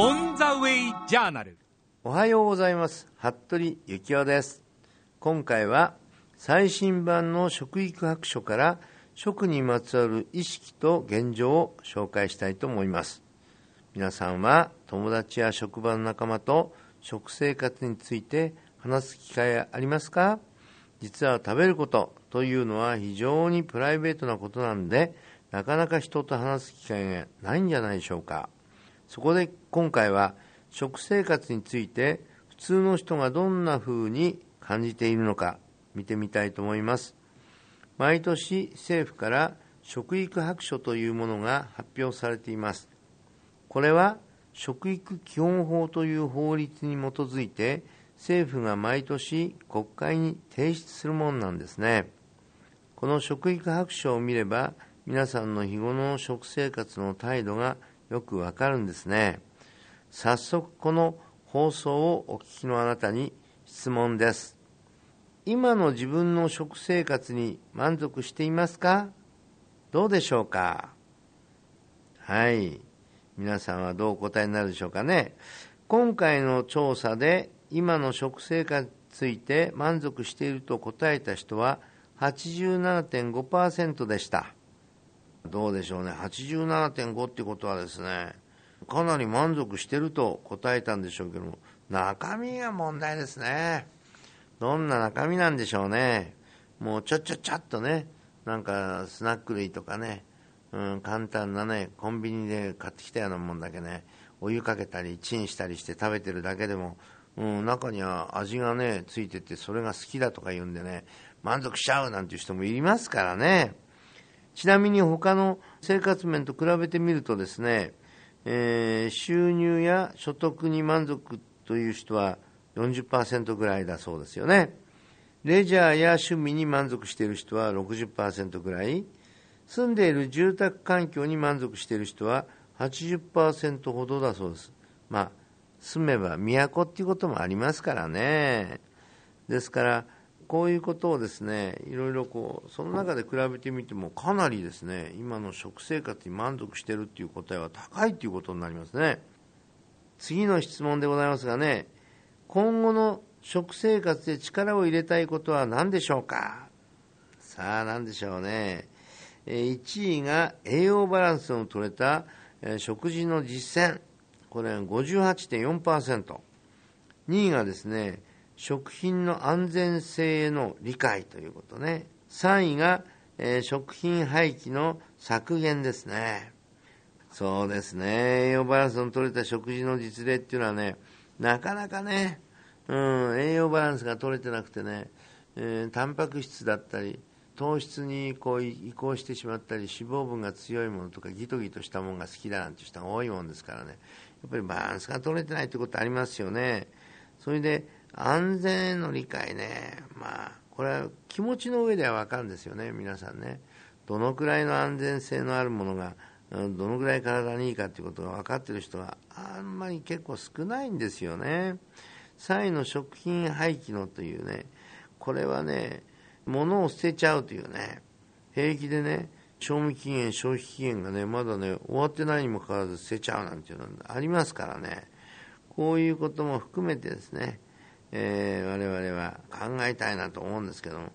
オン・ザ・ウェイ・ジャーナルおはようございます。服部幸男です。今回は最新版の食育白書から食にまつわる意識と現状を紹介したいと思います。皆さんは友達や職場の仲間と食生活について話す機会ありますか？実は食べることというのは非常にプライベートなことなんでなかなか人と話す機会がないんじゃないでしょうか。そこで今回は食生活について普通の人がどんな風に感じているのか見てみたいと思います。毎年政府から食育白書というものが発表されています。これは食育基本法という法律に基づいて政府が毎年国会に提出するものなんですね。この食育白書を見れば皆さんの日頃の食生活の態度がよくわかるんですね。早速この放送をお聞きのあなたに質問です。今の自分の食生活に満足していますか？どうでしょうか？はい。皆さんはどうお答えになるでしょうかね？今回の調査で今の食生活について満足していると答えた人は87.5%でした。どうでしょうね。87.5ってことはですねかなり満足してると答えたんでしょうけども中身が問題ですね。どんな中身なんでしょうね。もうちょちょちょっとねなんかスナック類とかね、うん、簡単なねコンビニで買ってきたようなもんだけねお湯かけたりチンしたりして食べてるだけでも、うん、中には味がねついててそれが好きだとか言うんでね満足しちゃうなんていう人もいますからね。ちなみに他の生活面と比べてみるとですね、えー、収入や所得に満足という人は40%ぐらいだそうですよね。レジャーや趣味に満足している人は60%ぐらい、住んでいる住宅環境に満足している人は80%ほどだそうです。まあ、住めば都っていうこともありますからね。ですから、こういうことをですねいろいろこうその中で比べてみてもかなりですね今の食生活に満足しているっていう答えは高いということになりますね。次の質問でございますがね今後の食生活で力を入れたいことは何でしょうか？さあ何でしょうね。1位が栄養バランスの取れた食事の実践。これは58.4%。2位がですね、食品の安全性への理解ということね。3位が、えー、食品廃棄の削減ですね。そうですね。栄養バランスの取れた食事の実例っていうのはね、なかなかね、うん、栄養バランスが取れてなくてね、えー、タンパク質だったり、糖質にこう移行してしまったり、脂肪分が強いものとか、ギトギトしたものが好きだなんていう人が多いもんですからね、やっぱりバランスが取れてないってことありますよね。それで、安全への理解ね、まあ、これは気持ちの上では分かるんですよね、皆さんね。どのくらいの安全性のあるものが、どのくらい体にいいかということが分かっている人はあんまり結構少ないんですよね。3位の食品廃棄のというね、これはね、物を捨てちゃうというね、平気でね、賞味期限、消費期限がね、まだね、終わってないにもかかわらず捨てちゃうなんていうのありますからね、こういうことも含めてですね、えー、我々は考えたいなと思うんですけども、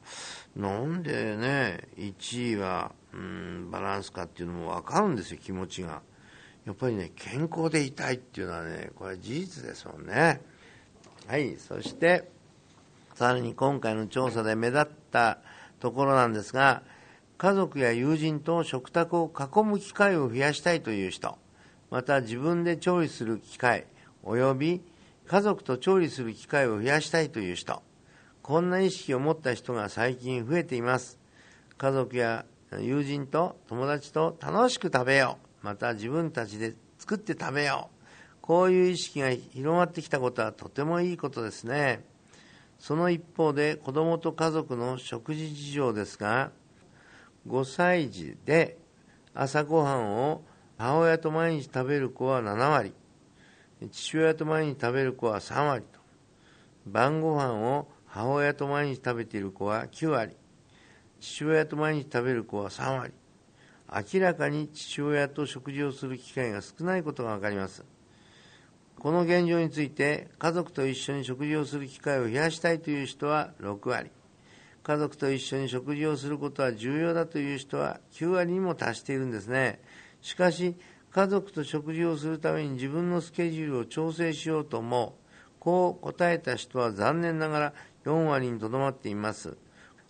なんでね、1位は、うん、バランスかっていうのも分かるんですよ、気持ちが。やっぱりね、健康でいたいっていうのはね、これ事実ですもんね。はい、そして、さらに今回の調査で目立ったところなんですが、家族や友人と食卓を囲む機会を増やしたいという人、また自分で調理する機会、及び家族と調理する機会を増やしたいという人、こんな意識を持った人が最近増えています。家族や友人と友達と楽しく食べよう。また自分たちで作って食べよう。こういう意識が広まってきたことはとてもいいことですね。その一方で子供と家族の食事事情ですが、5歳児で朝ごはんを母親と毎日食べる子は7割、父親と毎日食べる子は3割と、晩ご飯を母親と毎日食べている子は9割、父親と毎日食べる子は3割、明らかに父親と食事をする機会が少ないことが分かります。この現状について家族と一緒に食事をする機会を増やしたいという人は6割。家族と一緒に食事をすることは重要だという人は9割にも達しているんですね。しかし家族と食事をするために自分のスケジュールを調整しようともこう答えた人は残念ながら4割にとどまっています。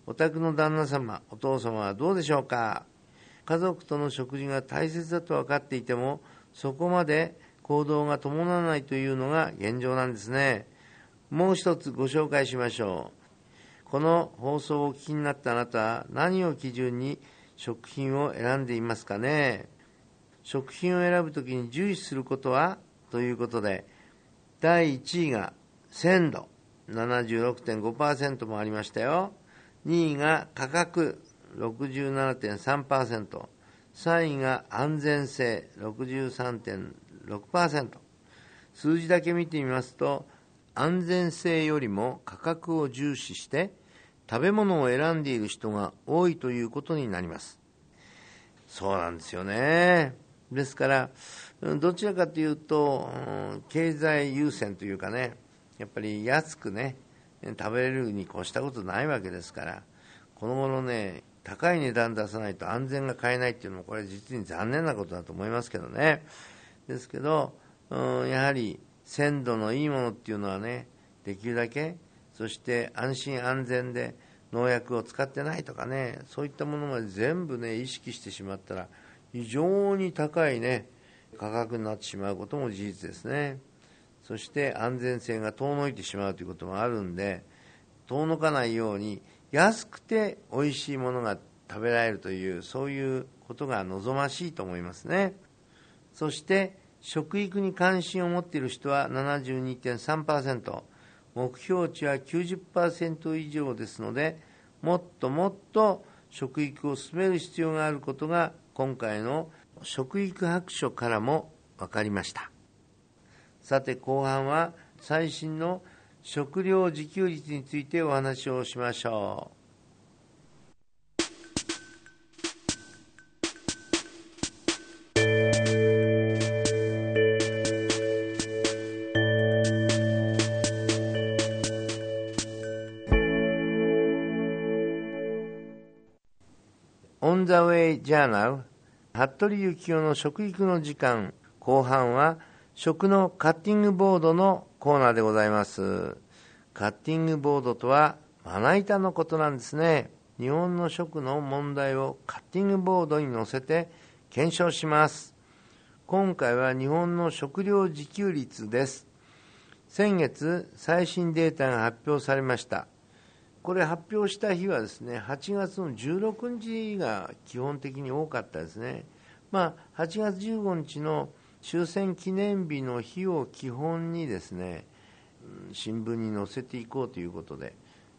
お宅の旦那様お父様はどうでしょうか？家族との食事が大切だと分かっていてもそこまで行動が伴わないというのが現状なんですね。もう一つご紹介しましょう。この放送をお聞きになったあなたは何を基準に食品を選んでいますかね？食品を選ぶときに重視することはということで第1位が鮮度76.5%もありましたよ2位が価格67.3%、3位が安全性63.6%。数字だけ見てみますと、安全性よりも価格を重視して食べ物を選んでいる人が多いということになります。そうなんですよね。ですから、どちらかというと、経済優先というかね、やっぱり安くね、食べれるに越したことないわけですから、この頃ね、高い値段出さないと安全が買えないっていうのもこれ実に残念なことだと思いますけどね。ですけど、やはり鮮度のいいものっていうのはねできるだけそして安心安全で農薬を使ってないとかねそういったものまで全部ね意識してしまったら非常に高いね価格になってしまうことも事実ですね。そして安全性が遠のいてしまうということもあるんで遠のかないように安くて美味しいものが食べられるというそういうことが望ましいと思いますね。そして食育に関心を持っている人は72.3%目標値は90%以上ですのでもっともっと食育を進める必要があることが今回の食育白書からも分かりましたさて後半は最新の食料自給率についてお話をしましょう。オン・ザ・ウェイ・ジャーナル服部幸男の食育の時間後半は食のカッティングボードのコーナーでございます。カッティングボードとはまな板のことなんですね。日本の食の問題をカッティングボードに載せて検証します。今回は日本の食料自給率です。先月、最新データが発表されました。これ発表した日はですね、8月の16日が基本的に多かったですね。まあ、8月15日の終戦記念日の日を基本にですね新聞に載せていこうということで、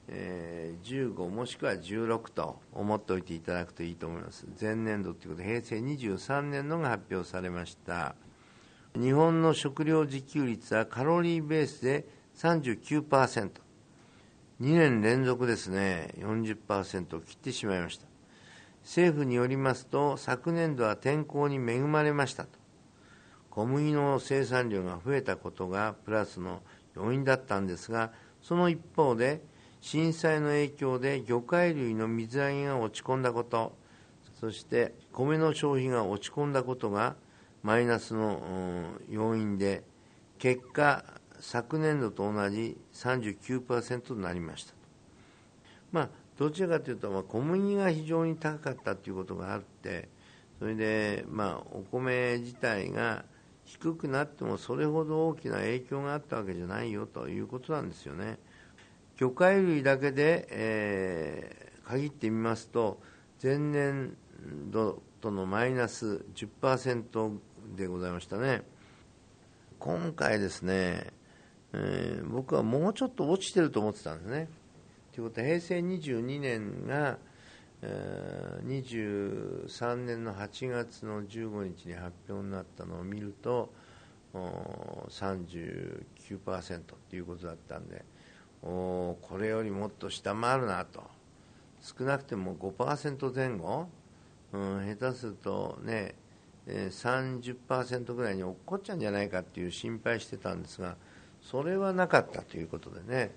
えー、15もしくは16と思っておいていただくといいと思います。前年度ということで平成23年のが発表されました。日本の食料自給率はカロリーベースで39% 2年連続ですね40%を切ってしまいました。政府によりますと昨年度は天候に恵まれましたと。小麦の生産量が増えたことがプラスの要因だったんですがその一方で震災の影響で魚介類の水揚げが落ち込んだことそして米の消費が落ち込んだことがマイナスの要因で結果昨年度と同じ39%となりましたまあどちらかというと、まあ、小麦が非常に高かったということがあってそれで、まあ、お米自体が低くなってもそれほど大きな影響があったわけじゃないよということなんですよね。魚介類だけで、えー、限ってみますと前年度とのマイナス10%でございましたね。今回ですね、えー、僕はもうちょっと落ちてると思ってたんですね。ということは平成22年がえ23年の8月の15日に発表になったのを見ると39%っていうことだったんでおこれよりもっと下回るなと少なくても5%前後、うん、下手するとね、30%ぐらいに落っこっちゃうんじゃないかっていう心配してたんですがそれはなかったということでね、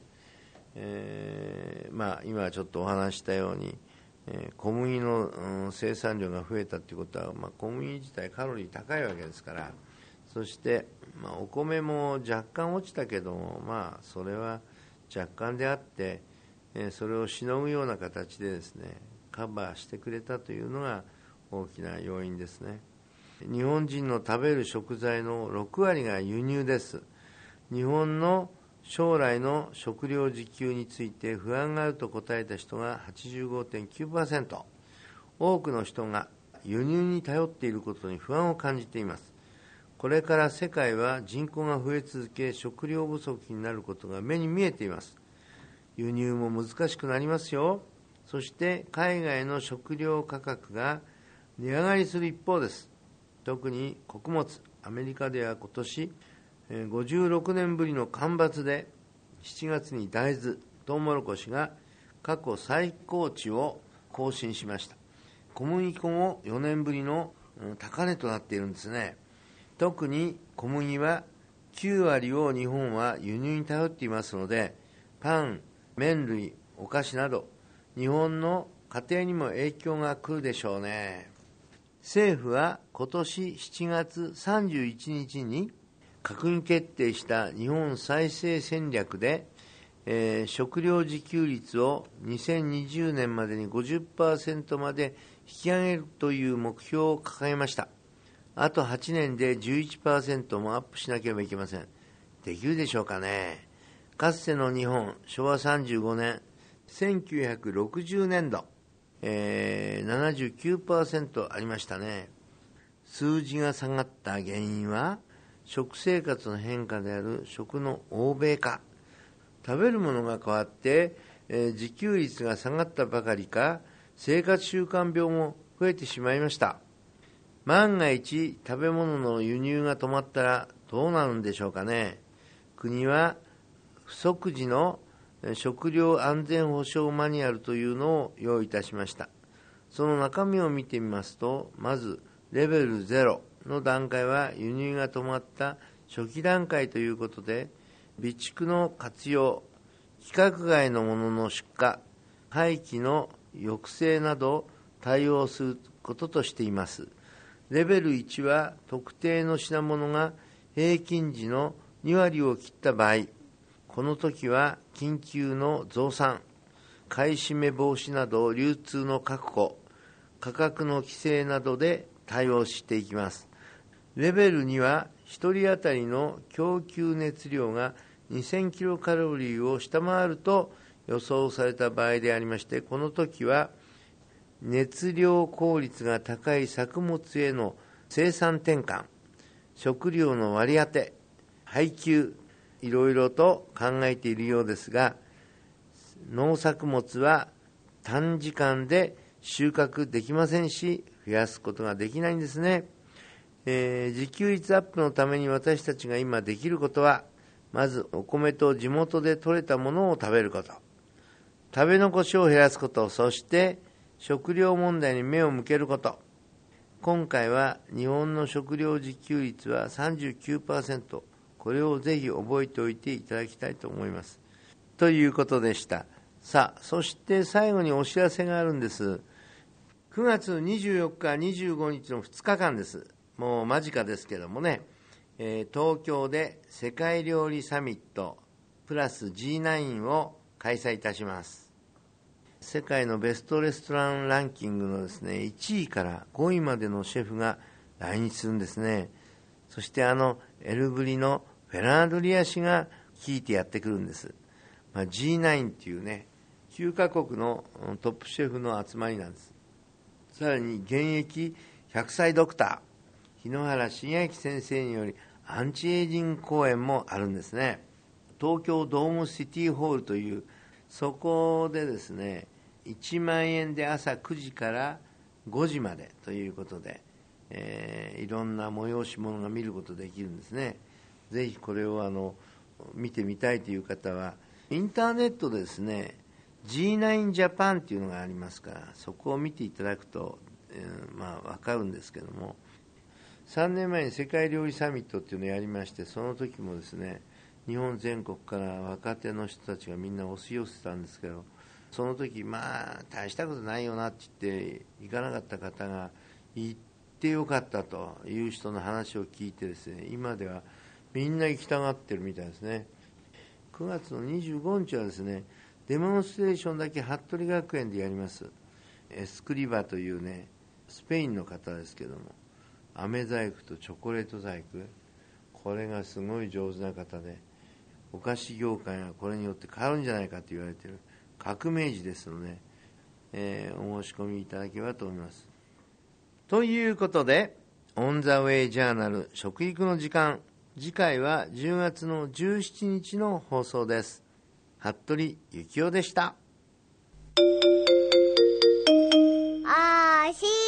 えー、まあ、今ちょっとお話したように、えー、小麦の、うん、生産量が増えたということは、まあ、小麦自体カロリー高いわけですから。そして、まあ、お米も若干落ちたけども、まあ、それは若干であって、えそれをしのぐような形でですねカバーしてくれたというのが大きな要因ですね。日本人の食べる食材の6割が輸入です。日本の将来の食料自給について不安があると答えた人が85.9%多くの人が輸入に頼っていることに不安を感じています。これから世界は人口が増え続け食料不足になることが目に見えています。輸入も難しくなりますよ。そして海外の食料価格が値上がりする一方です。特に穀物アメリカでは今年56年ぶりの干ばつで7月に大豆トウモロコシが過去最高値を更新しました。小麦粉も4年ぶりの高値となっているんですね。特に小麦は9割を日本は輸入に頼っていますのでパン、麺類、お菓子など日本の家庭にも影響が来るでしょうね。政府は今年7月31日に閣議決定した日本再生戦略で、えー、食料自給率を2020年までに50%まで引き上げるという目標を掲げましたあと8年で11%もアップしなければいけません。できるでしょうかね。かつての日本、昭和35年、1960年度、えー、79%ありましたね。数字が下がった原因は、食生活の変化である食の欧米化。食べるものが変わって、えー、自給率が下がったばかりか、生活習慣病も増えてしまいました。万が一食べ物の輸入が止まったらどうなるんでしょうかね国は不足時の食料安全保障マニュアルというのを用意いたしましたその中身を見てみますとまずレベル0の段階は輸入が止まった初期段階ということで備蓄の活用規格外のものの出荷廃棄の抑制など対応することとしています。レベル1は特定の品物が平均時の2割を切った場合、この時は緊急の増産、買い占め防止など流通の確保、価格の規制などで対応していきます。レベル2は1人当たりの供給熱量が2000キロカロリーを下回ると予想された場合でありまして、この時は熱量効率が高い作物への生産転換、食料の割り当て、配給、いろいろと考えているようですが、農作物は短時間で収穫できませんし、増やすことができないんですね。えー、自給率アップのために私たちが今できることは、まずお米と地元で採れたものを食べること、食べ残しを減らすこと、そして食料問題に目を向けること。今回は日本の食料自給率は39%これをぜひ覚えておいていただきたいと思います。ということでした。さあそして最後にお知らせがあるんです。9月24日25日の2日間です。もう間近ですけどもね、えー、東京で世界料理サミットプラス G9 を開催いたします。世界のベストレストランランキングのですね1位から5位までのシェフが来日するんですね。そしてあのエルブリのフェラードリア氏が率いてやってくるんです、まあ、G9 っていうね9カ国のトップシェフの集まりなんです。さらに現役100歳ドクター日野原茂明先生によりアンチエイジング公演もあるんですね。東京ドームシティホールというそこでですね1万円で朝9時から5時までということで、えー、いろんな催し物が見ることできるんですね。ぜひこれをあの見てみたいという方はインターネットでですね G9 ジャパンっていうのがありますからそこを見ていただくと、えー、まあ分かるんですけども3年前に世界料理サミットっていうのをやりましてその時もですね日本全国から若手の人たちがみんな押し寄せたんですけどその時まあ大したことないよなって言って行かなかった方が行ってよかったという人の話を聞いてですね今ではみんな行きたがってるみたいですね。9月の25日はですねデモンストレーションだけ服部学園でやります。エスクリバというねスペインの方ですけども飴細工とチョコレート細工。これがすごい上手な方でお菓子業界がこれによって変わるんじゃないかと言われている革命児ですので、えー、お申し込みいただければと思います。ということで「オン・ザ・ウェイ・ジャーナル食育の時間」次回は10月の17日の放送です。服部幸男でした。おしい。